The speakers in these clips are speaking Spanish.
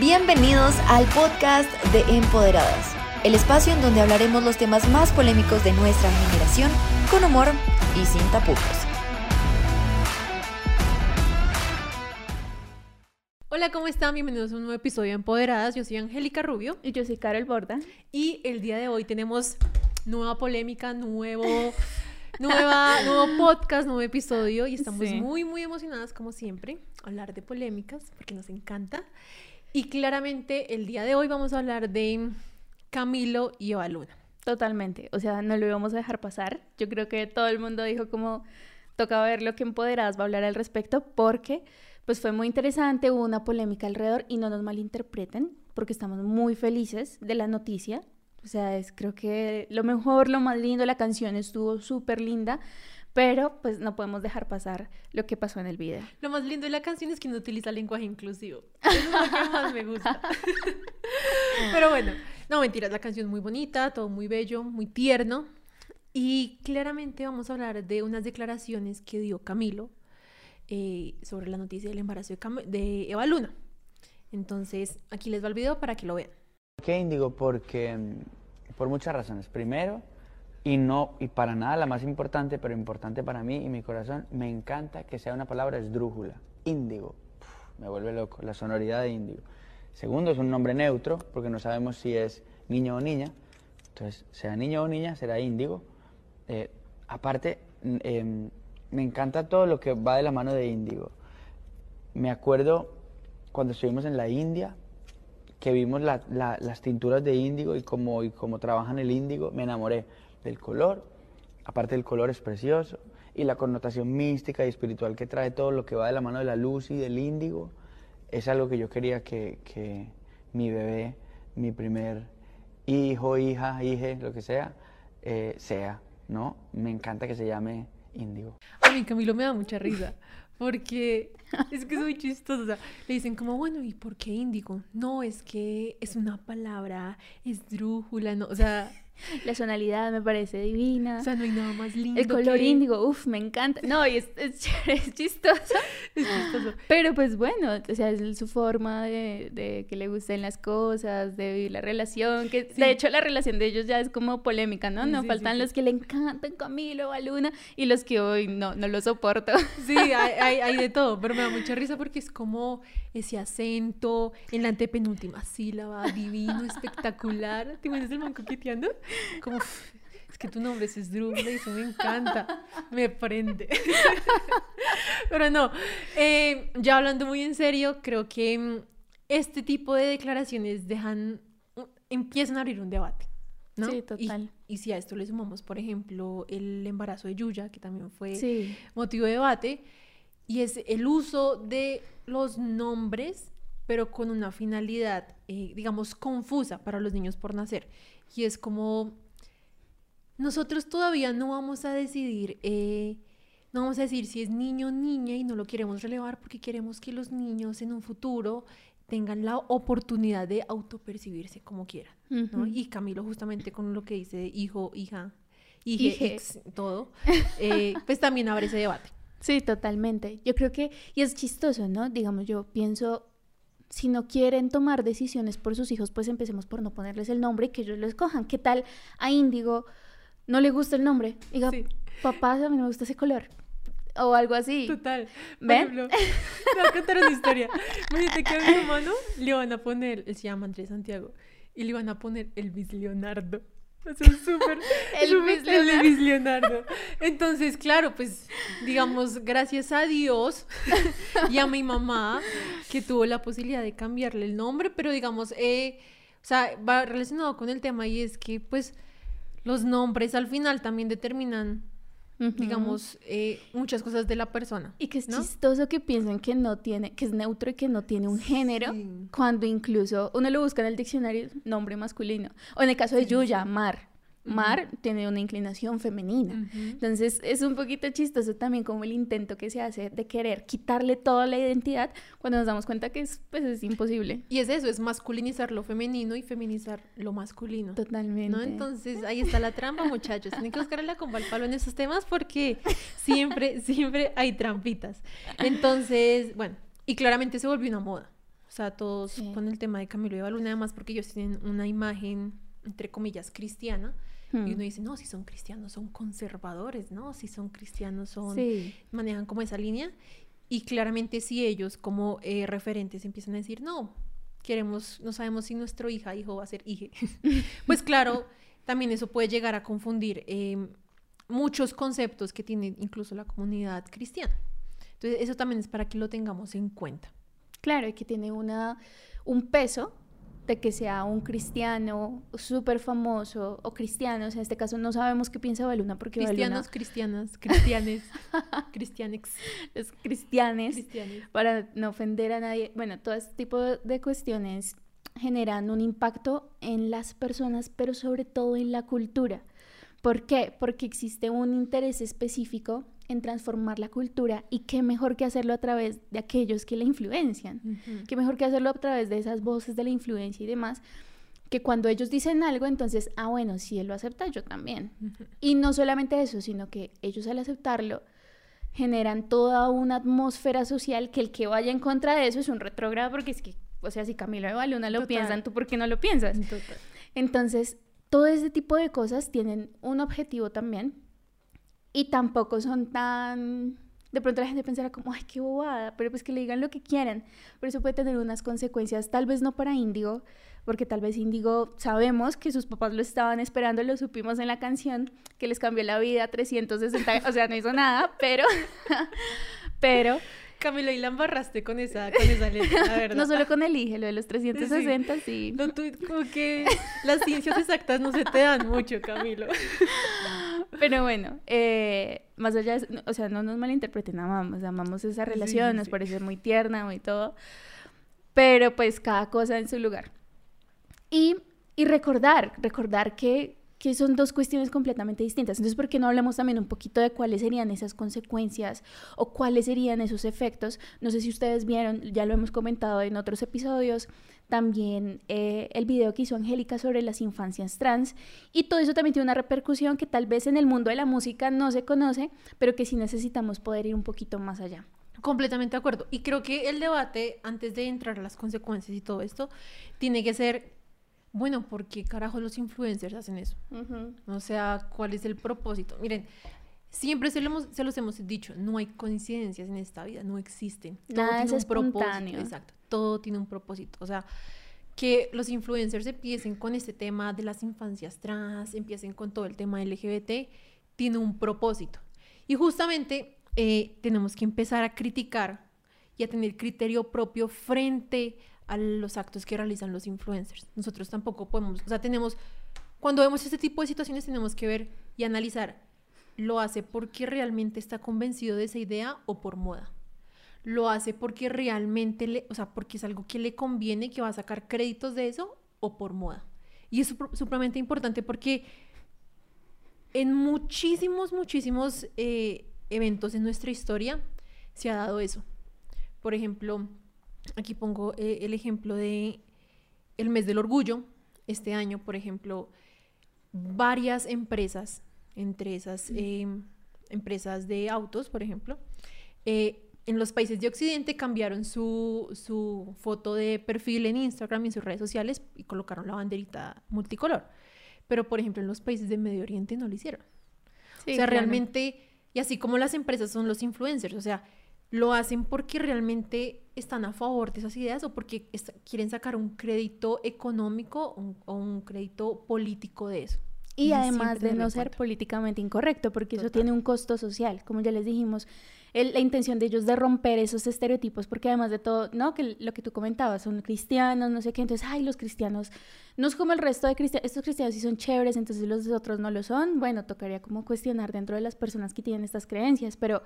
Bienvenidos al podcast de Empoderadas, el espacio en donde hablaremos los temas más polémicos de nuestra generación con humor y sin tapujos. Hola, ¿cómo están? Bienvenidos a un nuevo episodio de Empoderadas. Yo soy Angélica Rubio. Y yo soy Carol Borda. Y el día de hoy tenemos nueva polémica, nuevo, nueva, nuevo podcast, nuevo episodio. Y estamos muy, muy emocionadas, como siempre, a hablar de polémicas, porque nos encanta. Y claramente el día de hoy vamos a hablar de Camilo y Evaluna. Totalmente, o sea, no lo íbamos a dejar pasar. Yo creo que todo el mundo dijo como toca ver lo que Empoderadas va a hablar al respecto porque pues fue muy interesante, hubo una polémica alrededor y no nos malinterpreten porque estamos muy felices de la noticia. O sea, es creo que lo mejor, lo más lindo, la canción estuvo súper linda, pero pues no podemos dejar pasar lo que pasó en el video. Lo más lindo de la canción es que no utiliza lenguaje inclusivo. Eso es lo que más me gusta. pero bueno, no mentiras, la canción es muy bonita, todo muy bello, muy tierno. Y claramente vamos a hablar de unas declaraciones que dio Camilo eh, sobre la noticia del embarazo de, de, Eva Luna. Entonces, aquí les va el video para que lo vean. ¿Por qué Índigo? Porque mm, por muchas razones. Primero, y no, y para nada la más importante, pero importante para mí y mi corazón, me encanta que sea una palabra esdrújula, índigo. me vuelve loco, la sonoridad de índigo. Segundo, es un nombre neutro, porque no sabemos si es niño o niña. Entonces, sea niño o niña, será índigo. Eh, aparte, em, me encanta todo lo que va de la mano de índigo. Me acuerdo cuando estuvimos en la India, que vimos las tinturas de índigo y cómo, y cómo trabajan el índigo, me enamoré del color, aparte del color es precioso, y la connotación mística y espiritual que trae todo lo que va de la mano de la luz y del índigo, es algo que yo quería que, mi bebé, mi primer hijo, hija, hije, lo que sea, eh, sea, ¿no? Me encanta que se llame índigo. A mí Camilo me da mucha risa. Porque es que es. O sea, le dicen como, bueno, ¿y por qué índigo? No, es que es una palabra esdrújula, no, o sea, la sonalidad me parece divina. O sea, no hay nada más lindo. El color índigo, uff, me encanta. No, y es, es, es chistoso. Es chistoso. Pero pues bueno, o sea, es su forma de, de, que le gusten las cosas, de vivir la relación. que De hecho, la relación de ellos ya es como polémica, ¿no? No faltan los que le encantan Camilo o Luna y los que hoy no, no lo soporto. Sí, hay, hay, hay de todo, pero me da mucha risa porque es como ese acento en la antepenúltima sílaba, divino, espectacular. ¿Te imaginas el man coqueteando? Como, es que tu nombre es Drew, y eso me encanta, me prende. Pero no, eh, ya hablando muy en serio, creo que mm, este tipo de declaraciones dejan, empiezan a abrir un debate. ¿no? Sí, total. Y, si a esto le sumamos, por ejemplo, el embarazo de Yuya, que también fue motivo de debate, y es el uso de los nombres, pero con una finalidad, eh, digamos, confusa para los niños por nacer. Y es como, nosotros todavía no vamos a decidir, eh, no vamos a decir si es niño o niña y no lo queremos relevar porque queremos que los niños en un futuro tengan la oportunidad de autopercibirse como quieran. Y Camilo justamente con lo que dice hijo, hija, hije, todo, eh, pues también abre ese debate. Sí, totalmente. Yo creo que, y es chistoso, ¿no? Digamos, yo pienso, si no quieren tomar decisiones por sus hijos, pues empecemos por no ponerles el nombre y que ellos lo escojan. ¿Qué tal a Índigo no le gusta el nombre? Diga, papá, a mí no me gusta ese color. O algo así. Total. ¿Ven? Ejemplo, te voy a contar una historia. Imagínate que a mi hermano le van a poner, él se llama Andrés Santiago, y le van a poner Elvis Leonardo. Es súper. Elvis Leonardo. Leonardo. Entonces, claro, pues, digamos, gracias a Dios y a mi mamá que tuvo la posibilidad de cambiarle el nombre, pero digamos, eh, o sea, va relacionado con el tema y es que, pues, los nombres al final también determinan digamos, eh, muchas cosas de la persona. Y que es chistoso que piensen que no tiene, que es neutro y que no tiene un género, cuando incluso uno lo busca en el diccionario, nombre masculino. O en el caso de Yuya, Mar. Mar tiene una inclinación femenina. Entonces es un poquito chistoso también como el intento que se hace de querer quitarle toda la identidad cuando nos damos cuenta que es, pues, es imposible. Y es eso, es masculinizar lo femenino y feminizar lo masculino. Totalmente. ¿no? Entonces ahí está la trampa, muchachos. Tienen que buscarle la comba al palo en esos temas porque siempre, siempre hay trampitas. Entonces, bueno, y claramente se volvió una moda. O sea, todos con el tema de Camilo y Baluna, además porque ellos tienen una imagen, entre comillas, cristiana. Y uno dice, no, si son cristianos, son conservadores, ¿no? Si son cristianos, son... manejan como esa línea. Y claramente si ellos como eh, referentes empiezan a decir, no, queremos, no sabemos si nuestro hija, hijo va a ser hije, pues claro, también eso puede llegar a confundir em, muchos conceptos que tiene incluso la comunidad cristiana. Entonces, eso también es para que lo tengamos en cuenta. Claro, y que tiene una, un peso de que sea un cristiano súper famoso o cristianos, en este caso no sabemos qué piensa Baluna porque Cristianos, cristianas, cristianes, cristianex. Los cristianes, para no ofender a nadie. Bueno, todo este tipo de cuestiones generan un impacto en las personas, pero sobre todo en la cultura. ¿Por qué? Porque existe un interés específico en transformar la cultura y qué mejor que hacerlo a través de aquellos que la influencian, qué mejor que hacerlo a través de esas voces de la influencia y demás, que cuando ellos dicen algo, entonces, ah, bueno, si él lo acepta, yo también. Y no solamente eso, sino que ellos al aceptarlo generan toda una atmósfera social que el que vaya en contra de eso es un retrógrado porque es que, o sea, si Camilo de Baluna lo piensan, ¿tú por qué no lo piensas? Entonces, todo ese tipo de cosas tienen un objetivo también y tampoco son tan... De pronto la gente pensará como, ay, qué bobada, pero pues que le digan lo que quieran. Pero eso puede tener unas consecuencias, tal vez no para Índigo, porque tal vez Índigo sabemos que sus papás lo estaban esperando, lo supimos en la canción, que les cambió la vida 360, o sea, no hizo nada, pero... pero... Camilo, y la embarraste con esa, con esa letra, la verdad. No solo con el IGE, lo de los 360, sí. No, tú, como que las ciencias exactas no se te dan mucho, Camilo. Pero bueno, eh, más allá de, o sea, no nos malinterpreten, amamos, amamos esa relación, nos parece muy tierna, muy todo, pero pues cada cosa en su lugar. Y, y recordar, recordar que, que son dos cuestiones completamente distintas. Entonces, ¿por qué no hablamos también un poquito de cuáles serían esas consecuencias o cuáles serían esos efectos? No sé si ustedes vieron, ya lo hemos comentado en otros episodios, también eh, el video que hizo Angélica sobre las infancias trans y todo eso también tiene una repercusión que tal vez en el mundo de la música no se conoce, pero que sí necesitamos poder ir un poquito más allá. Completamente de acuerdo. Y creo que el debate, antes de entrar a las consecuencias y todo esto, tiene que ser, bueno, ¿por qué carajo los influencers hacen eso? O sea, ¿cuál es el propósito? Miren, siempre se, se, los hemos dicho, no hay coincidencias en esta vida, no existen. Nada es un propósito. Exacto todo tiene un propósito. O sea, que los influencers empiecen con este tema de las infancias trans, empiecen con todo el tema LGBT, tiene un propósito. Y justamente eh, tenemos que empezar a criticar y a tener criterio propio frente a los actos que realizan los influencers. Nosotros tampoco podemos, o sea, tenemos, cuando vemos este tipo de situaciones tenemos que ver y analizar, ¿lo hace porque realmente está convencido de esa idea o por moda? lo hace porque realmente, le, o sea, porque es algo que le conviene, que va a sacar créditos de eso o por moda. Y es supremamente importante porque en muchísimos, muchísimos eh, eventos en nuestra historia se ha dado eso. Por ejemplo, aquí pongo eh, el ejemplo de el mes del orgullo. Este año, por ejemplo, varias empresas, entre esas eh, empresas de autos, por ejemplo, en los países de Occidente cambiaron su, su, foto de perfil en Instagram y en sus redes sociales y colocaron la banderita multicolor. Pero, por ejemplo, en los países de Medio Oriente no lo hicieron. o sea, realmente, y así como las empresas son los influencers, o sea, lo hacen porque realmente están a favor de esas ideas o porque quieren sacar un crédito económico o un crédito político de eso. Y, además de no ser políticamente incorrecto, porque eso tiene un costo social, como ya les dijimos la intención de ellos de romper esos estereotipos, porque además de todo, ¿no? Que lo que tú comentabas, son cristianos, no sé qué, entonces, ay, los cristianos, no es como el resto de cristianos, estos cristianos sí son chéveres, entonces los otros no lo son, bueno, tocaría como cuestionar dentro de las personas que tienen estas creencias, pero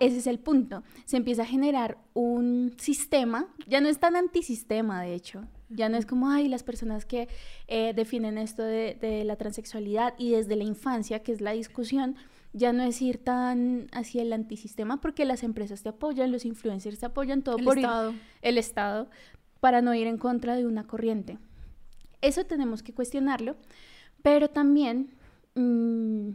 ese es el punto, se empieza a generar un sistema, ya no es tan antisistema, de hecho, ya no es como, ay, las personas que eh, definen esto de, de la transexualidad y desde la infancia, que es la discusión, ya no es ir tan hacia el antisistema porque las empresas te apoyan, los influencers te apoyan, todo el por Estado. el Estado, para no ir en contra de una corriente. Eso tenemos que cuestionarlo, pero también mm,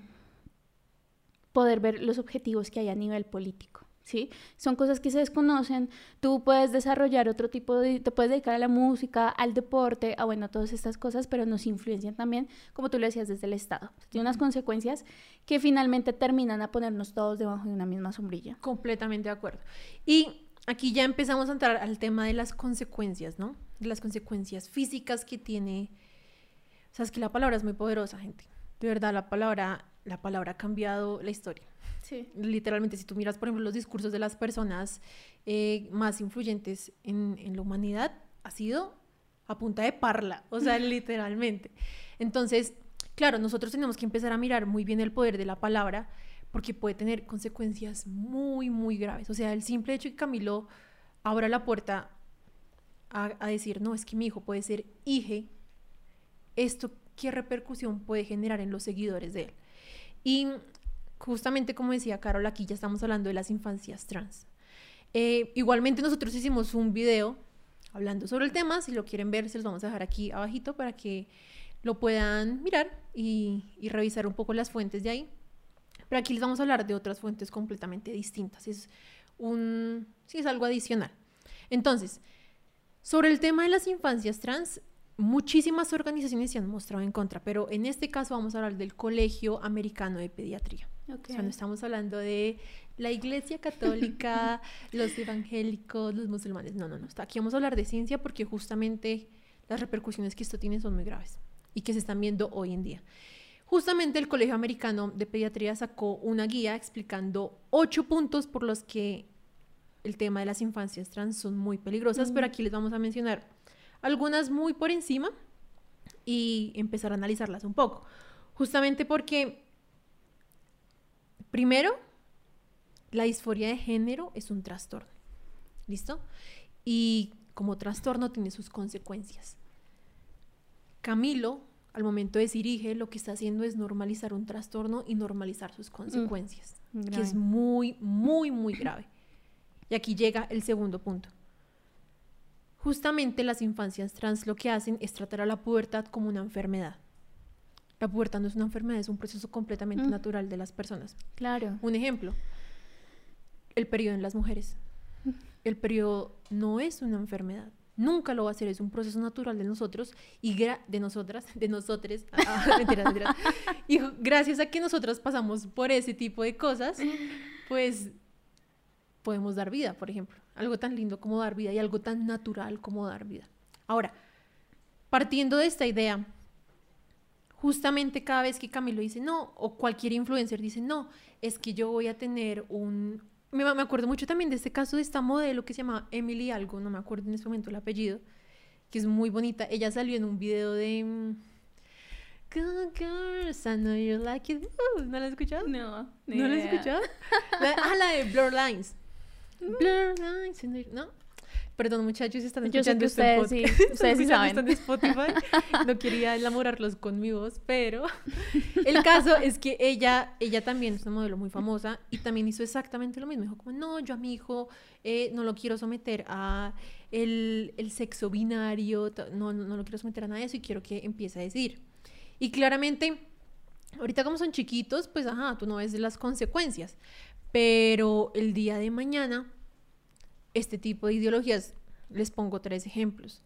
poder ver los objetivos que hay a nivel político. ¿sí? Son cosas que se desconocen, tú puedes desarrollar otro tipo de, te puedes dedicar a la música, al deporte, a bueno, todas estas cosas, pero nos influencian también, como tú lo decías, desde el Estado. Tiene unas consecuencias que finalmente terminan a ponernos todos debajo de una misma sombrilla. Completamente de acuerdo. Y aquí ya empezamos a entrar al tema de las consecuencias, ¿no? De las consecuencias físicas que tiene... O sea, es que la palabra es muy poderosa, gente. De verdad, la palabra, la palabra ha cambiado la historia. Sí. Literalmente, si tú miras, por ejemplo, los discursos de las personas eh, más influyentes en, en, la humanidad, ha sido a punta de parla, o sea, literalmente. Entonces, claro, nosotros tenemos que empezar a mirar muy bien el poder de la palabra, porque puede tener consecuencias muy, muy graves. O sea, el simple hecho que Camilo abra la puerta a, a decir, no, es que mi hijo puede ser hije, esto qué repercusión puede generar en los seguidores de él. Y justamente como decía Carol, aquí ya estamos hablando de las infancias trans. Eh, igualmente nosotros hicimos un video hablando sobre el tema, si lo quieren ver se los vamos a dejar aquí abajito para que lo puedan mirar y, revisar un poco las fuentes de ahí. Pero aquí les vamos a hablar de otras fuentes completamente distintas. Es un, es algo adicional. Entonces, sobre el tema de las infancias trans, muchísimas organizaciones se han mostrado en contra, pero en este caso vamos a hablar del Colegio Americano de Pediatría. O sea, no estamos hablando de la Iglesia Católica, los evangélicos, los musulmanes. No, no, no. Aquí vamos a hablar de ciencia porque justamente las repercusiones que esto tiene son muy graves y que se están viendo hoy en día. Justamente el Colegio Americano de Pediatría sacó una guía explicando ocho puntos por los que el tema de las infancias trans son muy peligrosas, pero aquí les vamos a mencionar algunas muy por encima y empezar a analizarlas un poco. Justamente porque, primero, la disforia de género es un trastorno. ¿Listo? Y como trastorno tiene sus consecuencias. Camilo, al momento de decir lo que está haciendo es normalizar un trastorno y normalizar sus consecuencias, mm, que es muy, muy, muy grave. Y aquí llega el segundo punto. Justamente las infancias trans lo que hacen es tratar a la pubertad como una enfermedad. La pubertad no es una enfermedad, es un proceso completamente mm. natural de las personas. Claro. Un ejemplo, el periodo en las mujeres. Mm. El periodo no es una enfermedad. Nunca lo va a ser, es un proceso natural de nosotros y de nosotras, de nosotros, ah, mentira, mentira. y gracias a que nosotros pasamos por ese tipo de cosas, pues podemos dar vida, por ejemplo. Algo tan lindo como dar vida y algo tan natural como dar vida. Ahora, partiendo de esta idea, justamente cada vez que Camilo dice no, o cualquier influencer dice no, es que yo voy a tener un... Me, me acuerdo mucho también de este caso de esta modelo que se llama Emily algo, no me acuerdo en este momento el apellido, que es muy bonita. Ella salió en un video de... Mm, Good girls, I know you like it. Uh, ¿No la has escuchado? No. ¿No la has escuchado? ah, la de Blur Lines. Blur Lines, ¿no? Perdón, muchachos, si están escuchando ustedes, sí, ustedes sí saben. Spotify. No quería enamorarlos con mi voz, pero el caso es que ella, ella también es una modelo muy famosa y también hizo exactamente lo mismo. Dijo como, no, yo a mi hijo eh, no lo quiero someter a el, el sexo binario, no, no, no lo quiero someter a nada de eso y quiero que empiece a decir. Y claramente, ahorita como son chiquitos, pues ajá, tú no ves las consecuencias, pero el día de mañana, este tipo de ideologías, les pongo tres ejemplos.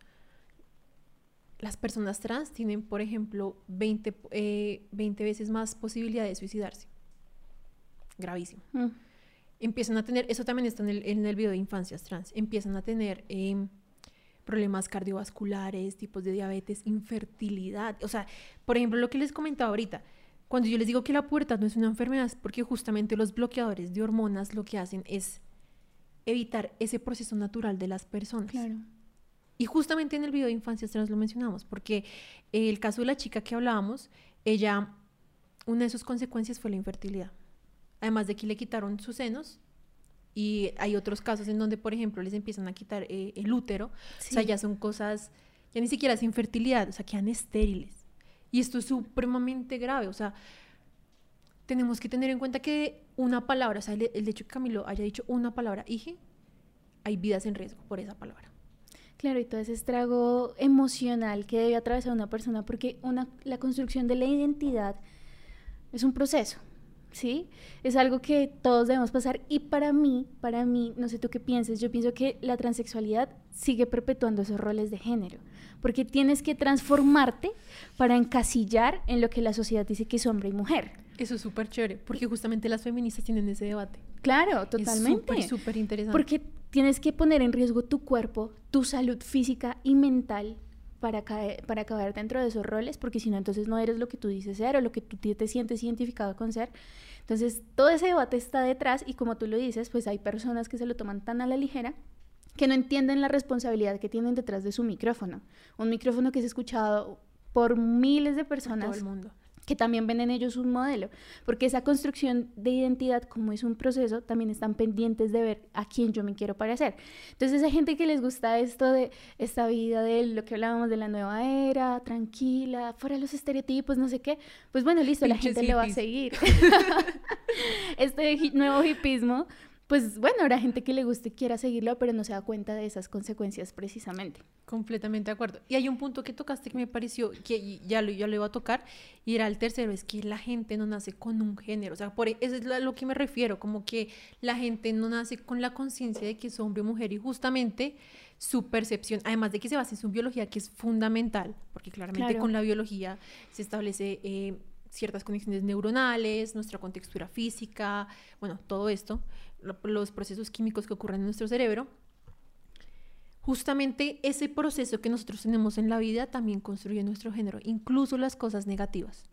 Las personas trans tienen, por ejemplo, 20, eh, veces más posibilidad de suicidarse. Gravísimo. Mm. Empiezan a tener, eso también está en el, en el video de infancias trans, empiezan a tener em, problemas cardiovasculares, tipos de diabetes, infertilidad. O sea, por ejemplo, lo que les comentaba ahorita, cuando yo les digo que la pubertad no es una enfermedad, es porque justamente los bloqueadores de hormonas lo que hacen es evitar ese proceso natural de las personas. Claro. Y justamente en el video de infancia trans lo mencionamos, porque el caso de la chica que hablábamos, ella, una de sus consecuencias fue la infertilidad. Además de que le quitaron sus senos, y hay otros casos en donde, por ejemplo, les empiezan a quitar eh, el útero, o sea, ya son cosas, ya ni siquiera es infertilidad, o sea, quedan estériles. Y esto es supremamente grave, o sea, tenemos que tener en cuenta que una palabra, o sea, el, hecho que Camilo haya dicho una palabra, hije, hay vidas en riesgo por esa palabra. Claro, y todo ese estrago emocional que debe atravesar una persona, porque una, la construcción de la identidad es un proceso, ¿sí? Es algo que todos debemos pasar y para mí, para mí, no sé tú qué pienses, yo pienso que la transexualidad sigue perpetuando esos roles de género, porque tienes que transformarte para encasillar en lo que la sociedad dice que es hombre y mujer. Eso es súper chévere, porque justamente las feministas tienen ese debate. Claro, totalmente. Es súper, súper interesante. Porque tienes que poner en riesgo tu cuerpo, tu salud física y mental para caer, para caber dentro de esos roles, porque si no, entonces no eres lo que tú dices ser o lo que tú te sientes identificado con ser. Entonces, todo ese debate está detrás y como tú lo dices, pues hay personas que se lo toman tan a la ligera que no entienden la responsabilidad que tienen detrás de su micrófono. Un micrófono que es escuchado por miles de personas. todo el mundo que también ven en ellos un modelo, porque esa construcción de identidad, como es un proceso, también están pendientes de ver a quién yo me quiero parecer. Entonces, hay gente que les gusta esto de esta vida, de lo que hablábamos de la nueva era, tranquila, fuera los estereotipos, no sé qué, pues bueno, listo, la gente le va a seguir. este nuevo hipismo pues bueno, habrá gente que le guste y quiera seguirlo, pero no se da cuenta de esas consecuencias precisamente. Completamente de acuerdo. Y hay un punto que tocaste que me pareció que ya lo, ya lo iba a tocar, y era el tercero, es que la gente no nace con un género. O sea, por e, eso es a lo que me refiero, como que la gente no nace con la conciencia de que es hombre o mujer, y justamente su percepción, además de que se basa en su biología, que es fundamental, porque claramente con la biología se establece... Eh, ciertas conexiones neuronales, nuestra contextura física, bueno, todo esto los procesos químicos que ocurren en nuestro cerebro, justamente ese proceso que nosotros tenemos en la vida también construye nuestro género, incluso las cosas negativas.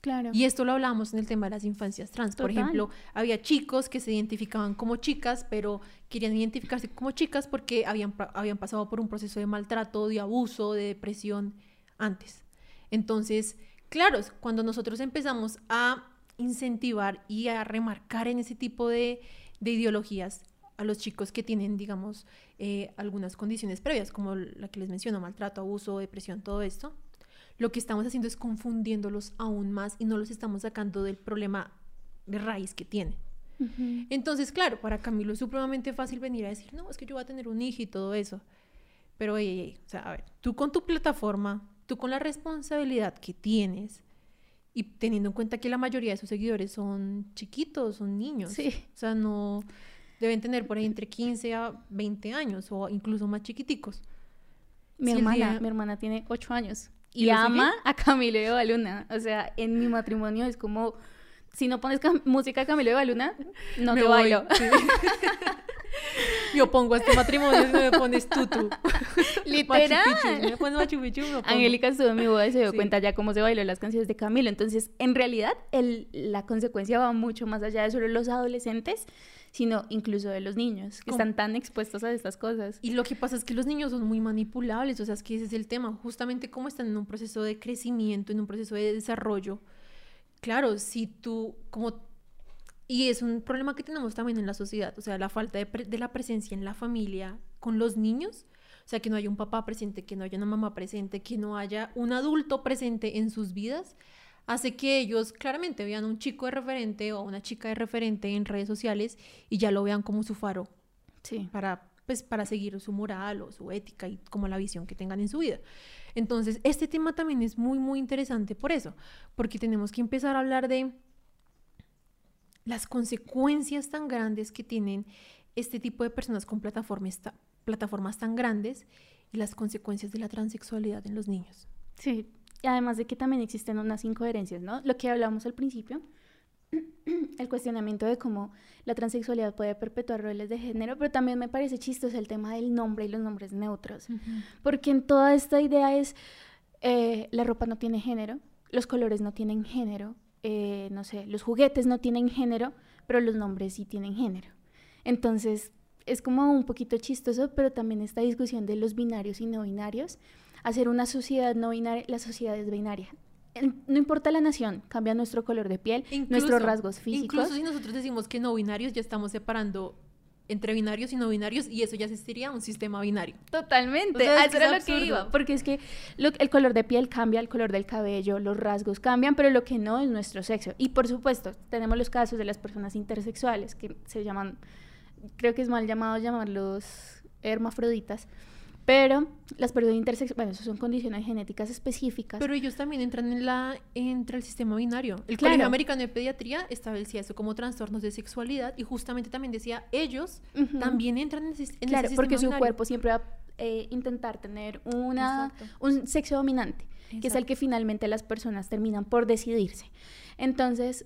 Claro. Y esto lo hablamos en el tema de las infancias trans. Por ejemplo, había chicos que se identificaban como chicas, pero querían identificarse como chicas porque habían, habían pasado por un proceso de maltrato, de abuso, de depresión antes. Entonces, claro, cuando nosotros empezamos a incentivar y a remarcar en ese tipo de, ideologías a los chicos que tienen, digamos, eh, algunas condiciones previas, como la que les menciono, maltrato, abuso, depresión, todo esto, lo que estamos haciendo es confundiéndolos aún más y no los estamos sacando del problema de raíz que tienen. Entonces, claro, para Camilo es supremamente fácil venir a decir, no, es que yo voy a tener un hijo y todo eso. Pero, oye, o sea, a ver, tú con tu plataforma, tú con la responsabilidad que tienes, y teniendo en cuenta que la mayoría de sus seguidores son chiquitos, son niños. Sí. O sea, no deben tener por ahí entre 15 a 20 años o incluso más chiquiticos. Mi hermana, mi hermana tiene 8 años y, ama a Camilo de Baluna. O sea, en mi matrimonio es como si no pones música de Camilo de Baluna, no te bailo. Yo pongo este matrimonio y me pones tutu. Literal. me pones Machu Picchu, Angélica estuvo en mi boda y se dio cuenta ya cómo se bailó las canciones de Camilo. Entonces, en realidad, el, la consecuencia va mucho más allá de solo los adolescentes, sino incluso de los niños, que están tan expuestos a estas cosas. Y lo que pasa es que los niños son muy manipulables, o sea, es que ese es el tema. Justamente como están en un proceso de crecimiento, en un proceso de desarrollo. Claro, si tú, como y es un problema que tenemos también en la sociedad, o sea, la falta de, la presencia en la familia con los niños, o sea, que no haya un papá presente, que no haya una mamá presente, que no haya un adulto presente en sus vidas, hace que ellos claramente vean un chico de referente o una chica de referente en redes sociales y ya lo vean como su faro. Sí. Para, pues, para seguir su moral o su ética y como la visión que tengan en su vida. Entonces, este tema también es muy, muy interesante por eso, porque tenemos que empezar a hablar de las consecuencias tan grandes que tienen este tipo de personas con plataformas, plataformas tan grandes y las consecuencias de la transexualidad en los niños. Sí, además de que también existen unas incoherencias, ¿no? Lo que hablamos al principio, el cuestionamiento de cómo la transexualidad puede perpetuar roles de género, pero también me parece chistoso el tema del nombre y los nombres neutros, porque en toda esta idea es, eh, la ropa no tiene género, los colores no tienen género, eh, no sé, los juguetes no tienen género, pero los nombres sí tienen género. Entonces, es como un poquito chistoso, pero también esta discusión de los binarios y no binarios, hacer una sociedad no binaria, la sociedad es binaria. No importa la nación, cambia nuestro color de piel, nuestros rasgos físicos. Incluso si nosotros decimos que no binarios, ya estamos separando entre binarios y no binarios y eso ya sería un sistema binario. Totalmente, eso era lo que iba, porque es que el color de piel cambia, el color del cabello, los rasgos cambian, pero lo que no es nuestro sexo. Y por supuesto, tenemos los casos de las personas intersexuales que se llaman, creo que es mal llamado llamarlos hermafroditas, Pero las personas intersexuales, bueno, eso son condiciones genéticas específicas. Pero ellos también entran en la entre el sistema binario. El Colegio Americano de Pediatría establecía eso como trastornos de sexualidad y justamente también decía, ellos también entran en, ese, en claro, porque su cuerpo siempre va a eh, intentar tener una, un sexo dominante, que es el que finalmente las personas terminan por decidirse. Entonces,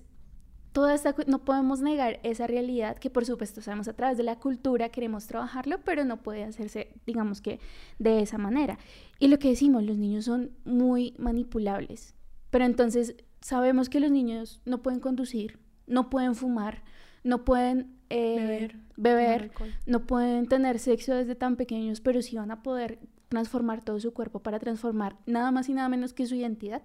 toda esta, no podemos negar esa realidad que por supuesto sabemos a través de la cultura, queremos trabajarlo, pero no puede hacerse, digamos que, de esa manera. Y lo que decimos, los niños son muy manipulables, pero entonces sabemos que los niños no pueden conducir, no pueden fumar, no pueden eh, beber, no pueden tener sexo desde tan pequeños, pero sí van a poder transformar todo su cuerpo para transformar nada más y nada menos que su identidad,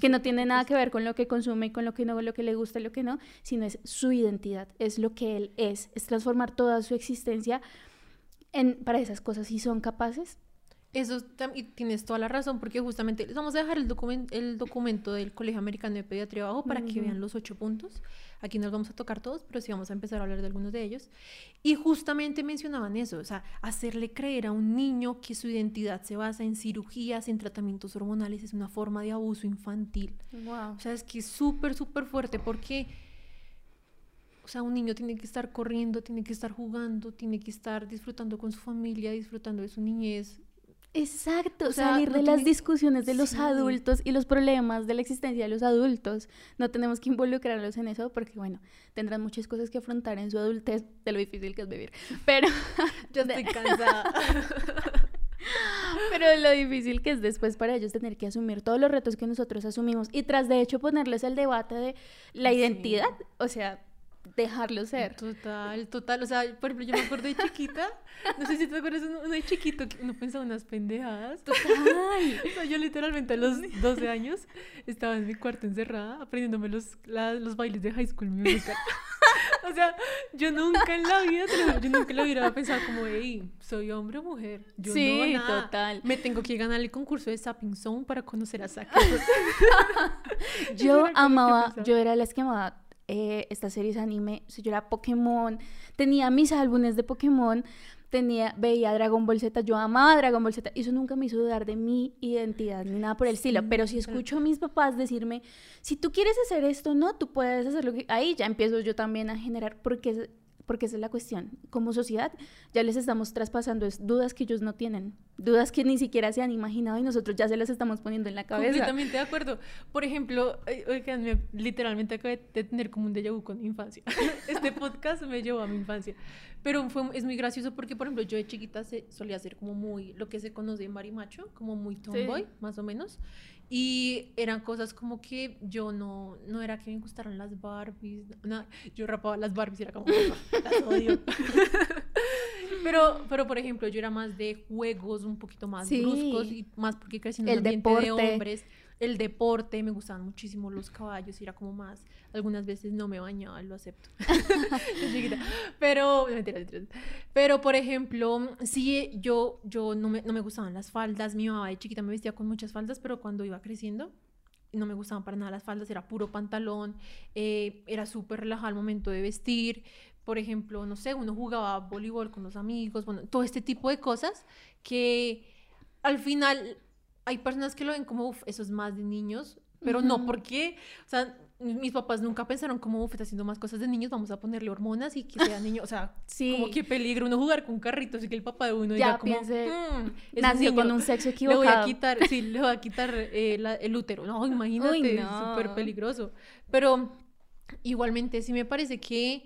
que no tiene nada que ver con lo que consume y con lo que no, lo que le gusta y lo que no, sino es su identidad, es lo que él es, es transformar toda su existencia en, para esas cosas y son capaces. Eso y tienes toda la razón, porque justamente les vamos a dejar el, documento el documento del Colegio Americano de Pediatría abajo para que vean los ocho puntos. Aquí no los vamos a tocar todos, pero sí vamos a empezar a hablar de algunos de ellos. Y justamente mencionaban eso, o sea, hacerle creer a un niño que su identidad se basa en cirugías, en tratamientos hormonales, es una forma de abuso infantil. Wow. O sea, es que es súper, súper fuerte porque... O sea, un niño tiene que estar corriendo, tiene que estar jugando, tiene que estar disfrutando con su familia, disfrutando de su niñez, Exacto, salir de las discusiones de los adultos y los problemas de la existencia de los adultos. No tenemos que involucrarlos en eso porque, bueno, tendrán muchas cosas que afrontar en su adultez de lo difícil que es vivir. Pero yo estoy cansada. Pero lo difícil que es después para ellos tener que asumir todos los retos que nosotros asumimos y tras de hecho ponerles el debate de la identidad, o sea, dejarlo ser. Total, total. O sea, por ejemplo, yo me acuerdo de chiquita, no sé si te acuerdas, uno, de chiquito que uno pensaba unas pendejadas. Total. o sea, yo literalmente a los 12 años estaba en mi cuarto encerrada aprendiéndome los, los bailes de High School Musical. o sea, yo nunca en la vida, yo nunca la vida pensado como, hey, soy hombre o mujer. Yo sí, no, total. Me tengo que ganar el concurso de Sapping Zone para conocer a Saki. yo amaba, yo era la que amaba eh, estas series anime, o yo era Pokémon, tenía mis álbumes de Pokémon, tenía, veía Dragon Ball Z, yo amaba Dragon Ball Z, eso nunca me hizo dudar de mi identidad ni nada por el estilo, pero si escucho a mis papás decirme, si tú quieres hacer esto, no, tú puedes hacer lo que, ahí ya empiezo yo también a generar, porque porque esa es la cuestión. Como sociedad ya les estamos traspasando dudas que ellos no tienen, dudas que ni siquiera se han imaginado y nosotros ya se las estamos poniendo en la cabeza. Completamente de acuerdo. Por ejemplo, oigan, literalmente acabo de tener como un déjà vu con mi infancia. este podcast me llevó a mi infancia. Pero fue, es muy gracioso porque, por ejemplo, yo de chiquita se, solía ser como muy, lo que se conoce en marimacho, como muy tomboy, más o menos. Y eran cosas como que yo no, no era que me gustaran las Barbies, no, yo rapaba las Barbies y era como, las odio. pero, pero, por ejemplo, yo era más de juegos un poquito más bruscos y más porque crecí en un ambiente de hombres el deporte, me gustaban muchísimo los caballos, era como más, algunas veces no me bañaba, lo acepto. Pero, Pero, por ejemplo, sí, yo, yo no, me, no me gustaban las faldas, mi mamá de chiquita me vestía con muchas faldas, pero cuando iba creciendo, no me gustaban para nada las faldas, era puro pantalón, eh, era súper relajado al momento de vestir. Por ejemplo, no sé, uno jugaba voleibol con los amigos, bueno, todo este tipo de cosas que al final hay personas que lo ven como, uff, eso es más de niños, pero no, porque, o sea, mis papás nunca pensaron como, uff, está haciendo más cosas de niños, vamos a ponerle hormonas y que sea niño, o sea, sí. como que peligro uno jugar con carritos y que el papá de uno ya como, piense, mm, nació con un sexo equivocado. Le voy a quitar, sí, le voy a quitar eh, el útero, no, imagínate, es súper peligroso, pero igualmente sí me parece que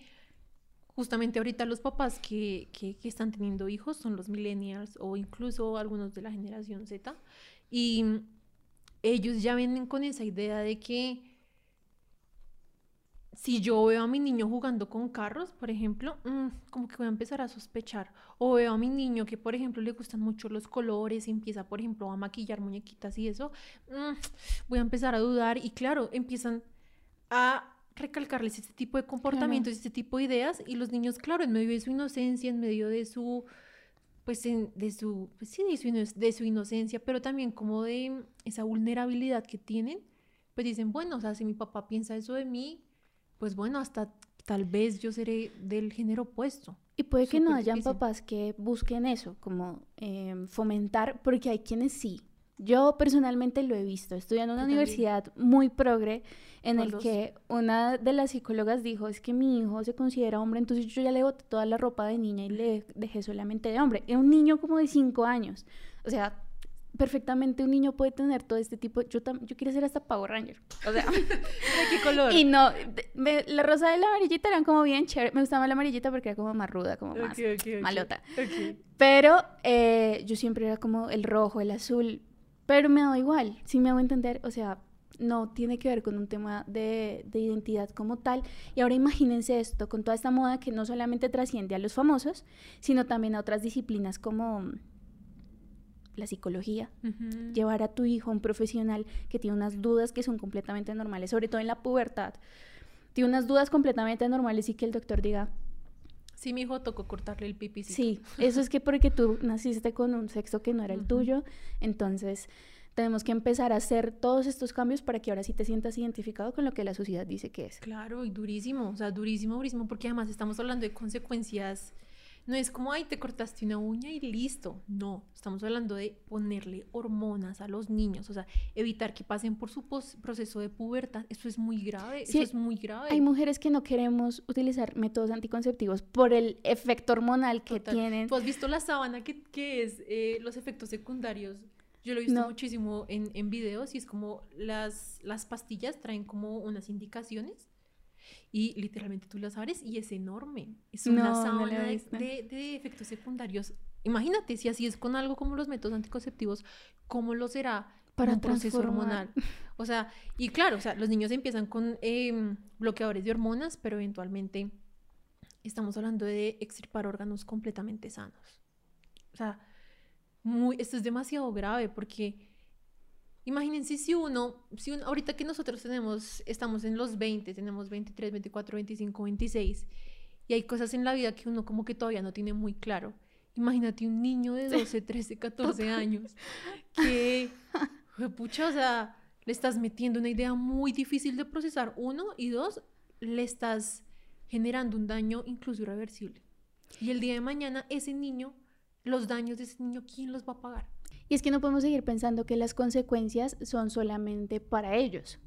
justamente ahorita los papás que, que, que están teniendo hijos son los millennials o incluso algunos de la generación Z, y ellos ya vienen con esa idea de que si yo veo a mi niño jugando con carros, por ejemplo, mm, como que voy a empezar a sospechar. O veo a mi niño que, por ejemplo, le gustan mucho los colores y empieza, por ejemplo, a maquillar muñequitas y eso, mm, voy a empezar a dudar. Y claro, empiezan a recalcarles este tipo de comportamientos, este tipo de ideas. Y los niños, claro, en medio de su inocencia, en medio de su pues de su, pues sí, de su, inocencia, pero también como de esa vulnerabilidad que tienen, pues dicen, bueno, o sea, si mi papá piensa eso de mí, pues bueno, hasta tal vez yo seré del género opuesto. Y puede que no hayan papás que busquen eso, como em, fomentar, porque hay quienes sí. Yo personalmente lo he visto. Estudié en una universidad muy progre en el que una de las psicólogas dijo, es que mi hijo se considera hombre, entonces yo ya le boté toda la ropa de niña y le dejé solamente de hombre. Era un niño como de cinco años. O sea, perfectamente un niño puede tener todo este tipo. Yo, yo quiero ser hasta Power Ranger. O sea, ¿de qué color? Y no, la rosa y la amarillita eran como bien chévere. Me gustaba la amarillita porque era como más ruda, como más malota. Pero eh, yo siempre era como el rojo, el azul. Pero me daba igual, si me hago entender. O sea, no tiene que ver con un tema de, de, identidad como tal. Y ahora imagínense esto, con toda esta moda que no solamente trasciende a los famosos, sino también a otras disciplinas como la psicología, llevar a tu hijo a un profesional que tiene unas dudas que son completamente normales, sobre todo en la pubertad, tiene unas dudas completamente normales y que el doctor diga, Sí, mi hijo tocó cortarle el pipí. Sí, eso es que porque tú naciste con un sexo que no era el tuyo, entonces tenemos que empezar a hacer todos estos cambios para que ahora sí te sientas identificado con lo que la sociedad dice que es. Claro, y durísimo, o sea, durísimo, durísimo, porque además estamos hablando de consecuencias no es como, ay, te cortaste una uña y listo. No, estamos hablando de ponerle hormonas a los niños, o sea, evitar que pasen por su proceso de pubertad. Eso es muy grave, eso es muy grave. Hay mujeres que no queremos utilizar métodos anticonceptivos por el efecto hormonal que tienen. ¿Tú has visto la sábana que, que es eh, los efectos secundarios? Yo lo he visto muchísimo en, en videos y es como las, las pastillas traen como unas indicaciones y literalmente tú las abres y es enorme. Es una sábana de, efectos secundarios. Imagínate si así es con algo como los métodos anticonceptivos, ¿cómo lo será para un proceso hormonal? O sea, y claro, o sea, los niños empiezan con em, bloqueadores de hormonas, pero eventualmente estamos hablando de extirpar órganos completamente sanos. O sea, muy, esto es demasiado grave porque Imagínense si uno, si uno, ahorita que nosotros tenemos, estamos en los 20, tenemos 23, 24, 25, 26, y hay cosas en la vida que uno como que todavía no tiene muy claro. Imagínate un niño de 12, 13, 14 años que, pucha, o sea, le estás metiendo una idea muy difícil de procesar, uno, y dos, le estás generando un daño incluso irreversible. Y el día de mañana ese niño, los daños de ese niño, ¿quién los va a pagar? Y es que no podemos seguir pensando que las consecuencias son solamente para ellos.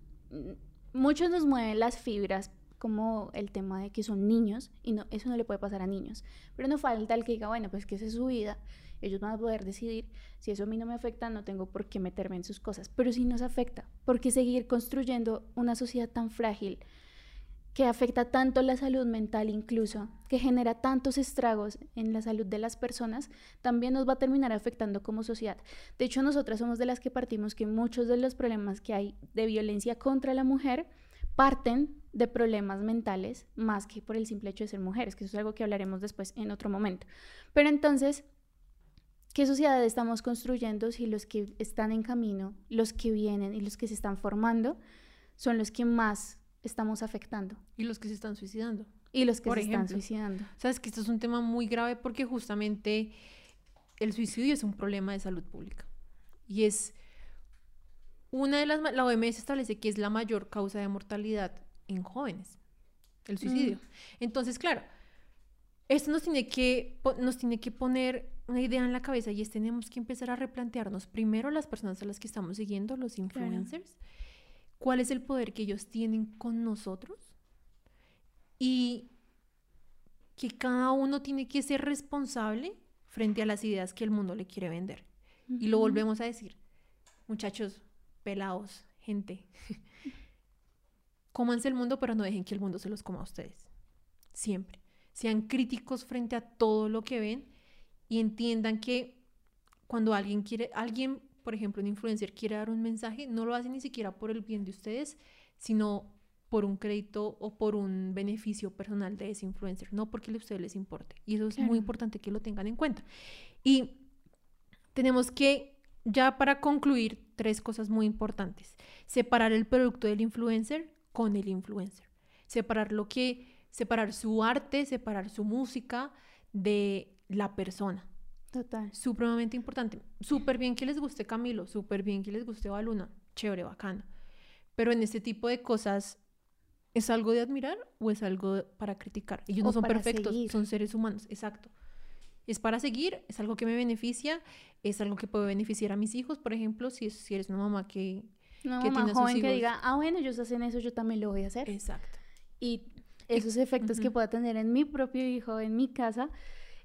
Muchos nos mueven las fibras como el tema de que son niños y no, eso no le puede pasar a niños. Pero no falta el que diga, bueno, pues que esa es su vida, ellos van a poder decidir, si eso a mí no me afecta, no tengo por qué meterme en sus cosas. Pero si nos afecta, ¿por qué seguir construyendo una sociedad tan frágil que afecta tanto la salud mental incluso, que genera tantos estragos en la salud de las personas, también nos va a terminar afectando como sociedad. De hecho, nosotras somos de las que partimos que muchos de los problemas que hay de violencia contra la mujer parten de problemas mentales más que por el simple hecho de ser mujeres, que eso es algo que hablaremos después en otro momento. Pero entonces, ¿qué sociedad estamos construyendo si los que están en camino, los que vienen y los que se están formando son los que más estamos afectando. Y los que se están suicidando. Y los que se están suicidando. Sabes que esto es un tema muy grave porque justamente el suicidio es un problema de salud pública. Y es una de las... La OMS establece que es la mayor causa de mortalidad en jóvenes, el suicidio. Mm. Entonces, claro, esto nos tiene, que, nos tiene que poner una idea en la cabeza y es tenemos que empezar a replantearnos primero las personas a las que estamos siguiendo, los influencers cuál es el poder que ellos tienen con nosotros y que cada uno tiene que ser responsable frente a las ideas que el mundo le quiere vender. Y lo volvemos a decir, muchachos, pelados, gente, cómanse el mundo, pero no dejen que el mundo se los coma a ustedes. Siempre. Sean críticos frente a todo lo que ven y entiendan que cuando alguien quiere, alguien por ejemplo, un influencer quiere dar un mensaje, no lo hace ni siquiera por el bien de ustedes, sino por un crédito o por un beneficio personal de ese influencer, no porque a ustedes les importe. Y eso es muy importante que lo tengan en cuenta. Y tenemos que, ya para concluir, tres cosas muy importantes. Separar el producto del influencer con el influencer. Separar lo que, separar su arte, separar su música de la persona. Total. Supremamente importante. Súper bien que les guste Camilo, súper bien que les guste Baluna, chévere, bacano. Pero en este tipo de cosas ¿Es algo de admirar o es algo para criticar? Ellos no son perfectos, son seres humanos, exacto. Es para seguir, es algo que me beneficia, es algo que puede beneficiar a mis hijos, por ejemplo, si, si eres una mamá que, una mamá joven que diga, ah, bueno, ellos hacen eso, yo también lo voy a hacer. Exacto. Y esos efectos que pueda tener en mi propio hijo, en mi casa,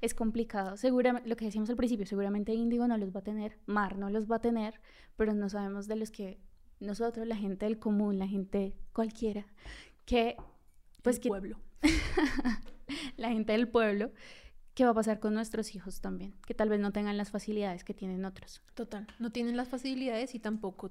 es complicado. Seguramente, lo que decíamos al principio, seguramente Índigo no los va a tener, Mar no los va a tener, pero no sabemos de los que nosotros, la gente del común, la gente cualquiera, que pues el pueblo. la gente del pueblo, ¿qué va a pasar con nuestros hijos también? Que tal vez no tengan las facilidades que tienen otros. Total, no tienen las facilidades y tampoco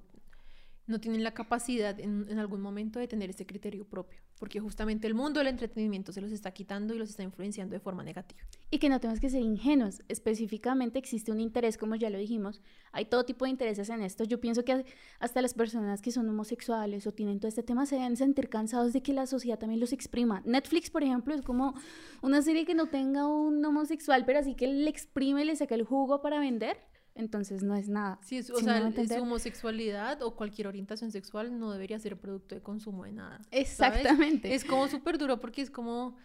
no tienen la capacidad en, algún momento de tener ese criterio propio, porque justamente el mundo del entretenimiento se los está quitando y los está influenciando de forma negativa. Y que no tenemos que ser ingenuos, específicamente existe un interés, como ya lo dijimos, hay todo tipo de intereses en esto. Yo pienso que hasta las personas que son homosexuales o tienen todo este tema se deben sentir cansados de que la sociedad también los exprima. Netflix, por ejemplo, es como una serie que no tenga un homosexual, pero así que le exprime, le saca el jugo para vender entonces no es nada. Sí, o sea, su homosexualidad o cualquier orientación sexual no debería ser producto de consumo de nada. Exactamente. Es como súper duro porque es como,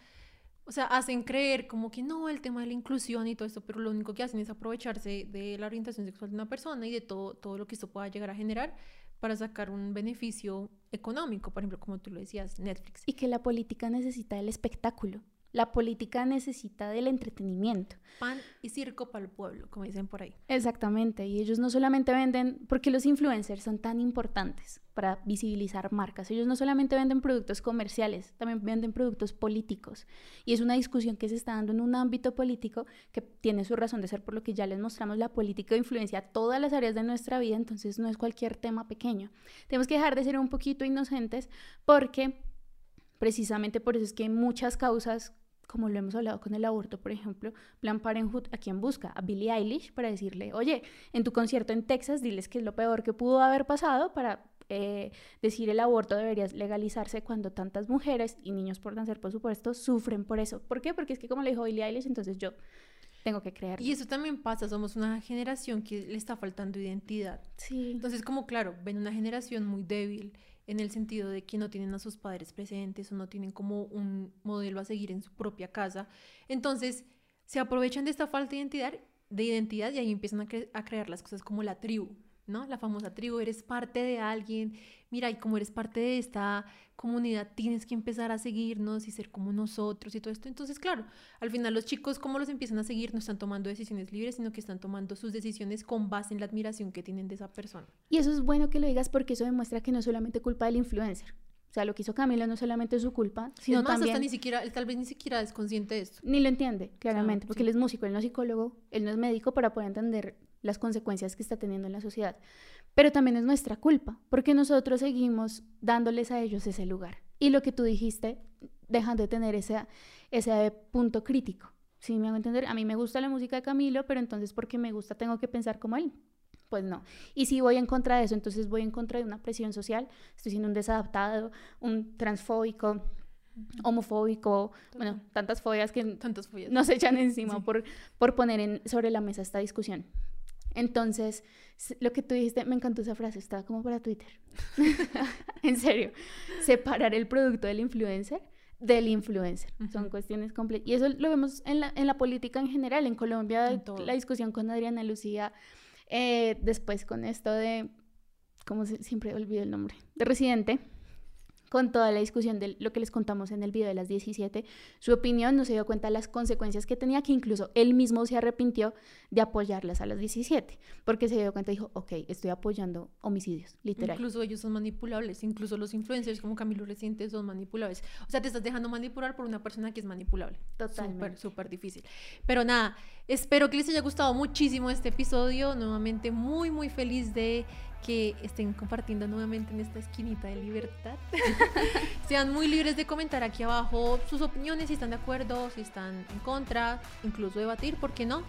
o sea, hacen creer como que no, el tema de la inclusión y todo esto, pero lo único que hacen es aprovecharse de la orientación sexual de una persona y de todo, todo lo que esto pueda llegar a generar para sacar un beneficio económico, por ejemplo, como tú lo decías, Netflix. Y que la política necesita el espectáculo. La política necesita del entretenimiento. Pan y circo para el pueblo, como dicen por ahí. Exactamente, y ellos no solamente venden, porque los influencers son tan importantes para visibilizar marcas, ellos no solamente venden productos comerciales, también venden productos políticos. Y es una discusión que se está dando en un ámbito político que tiene su razón de ser por lo que ya les mostramos, la política influencia todas las áreas de nuestra vida, entonces no es cualquier tema pequeño. Tenemos que dejar de ser un poquito inocentes porque precisamente por eso es que hay muchas causas como lo hemos hablado con el aborto, por ejemplo, Plan Parenthood, ¿a quién busca? A Billie Eilish para decirle, oye, en tu concierto en Texas, diles que es lo peor que pudo haber pasado para eh, decir el aborto debería legalizarse cuando tantas mujeres y niños por nacer, por supuesto, sufren por eso. ¿Por qué? Porque es que como le dijo Billie Eilish, entonces yo tengo que creer. Y eso también pasa, somos una generación que le está faltando identidad. Sí. Entonces, como claro, ven una generación muy débil en el sentido de que no tienen a sus padres presentes o no tienen como un modelo a seguir en su propia casa. Entonces, se aprovechan de esta falta de identidad, de identidad y ahí empiezan a, a crear las cosas como la tribu, ¿no? La famosa tribu, eres parte de alguien, mira, y como eres parte de esta comunidad, tienes que empezar a seguirnos y ser como nosotros y todo esto. Entonces, claro, al final los chicos, ¿cómo los empiezan a seguir? No están tomando decisiones libres, sino que están tomando sus decisiones con base en la admiración que tienen de esa persona. Y eso es bueno que lo digas porque eso demuestra que no es solamente culpa del influencer. O sea, lo que hizo Camilo no solamente es su culpa, sino más, también... Hasta ni siquiera, él tal vez ni siquiera es consciente de esto. Ni lo entiende, claramente, porque él es músico, él no es psicólogo, él no es médico para poder entender las consecuencias que está teniendo en la sociedad. Pero también es nuestra culpa, porque nosotros seguimos dándoles a ellos ese lugar. Y lo que tú dijiste, dejando de tener ese, ese punto crítico. ¿Sí me hago entender? A mí me gusta la música de Camilo, pero entonces porque me gusta tengo que pensar como él. Pues no. Y si voy en contra de eso, entonces voy en contra de una presión social, estoy siendo un desadaptado, un transfóbico, homofóbico, bueno, tantas fobias que tantas nos echan encima por, por poner en, sobre la mesa esta discusión. Entonces, lo que tú dijiste, me encantó esa frase, estaba como para Twitter. en serio, separar el producto del influencer del influencer. Son cuestiones complejas. Y eso lo vemos en la, en la política en general. En Colombia, la discusión con Adriana Lucía, eh, después con esto de, ¿cómo se, siempre olvido el nombre? De Residente con toda la discusión de lo que les contamos en el video de las 17, su opinión no se dio cuenta de las consecuencias que tenía, que incluso él mismo se arrepintió de apoyarlas a las 17, porque se dio cuenta y dijo, ok, estoy apoyando homicidios, literal. Incluso ellos son manipulables, incluso los influencers como Camilo Reciente son manipulables. O sea, te estás dejando manipular por una persona que es manipulable. Totalmente. Súper, súper difícil. Pero nada, espero que les haya gustado muchísimo este episodio. Nuevamente muy, muy feliz de que estén compartiendo nuevamente en esta esquinita de libertad. Sean muy libres de comentar aquí abajo sus opiniones, si están de acuerdo, si están en contra, incluso debatir, ¿por qué no?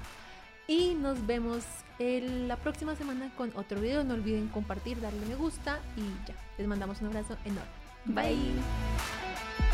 Y nos vemos la próxima semana con otro video. No olviden compartir, darle me gusta y ya. Les mandamos un abrazo enorme. Bye.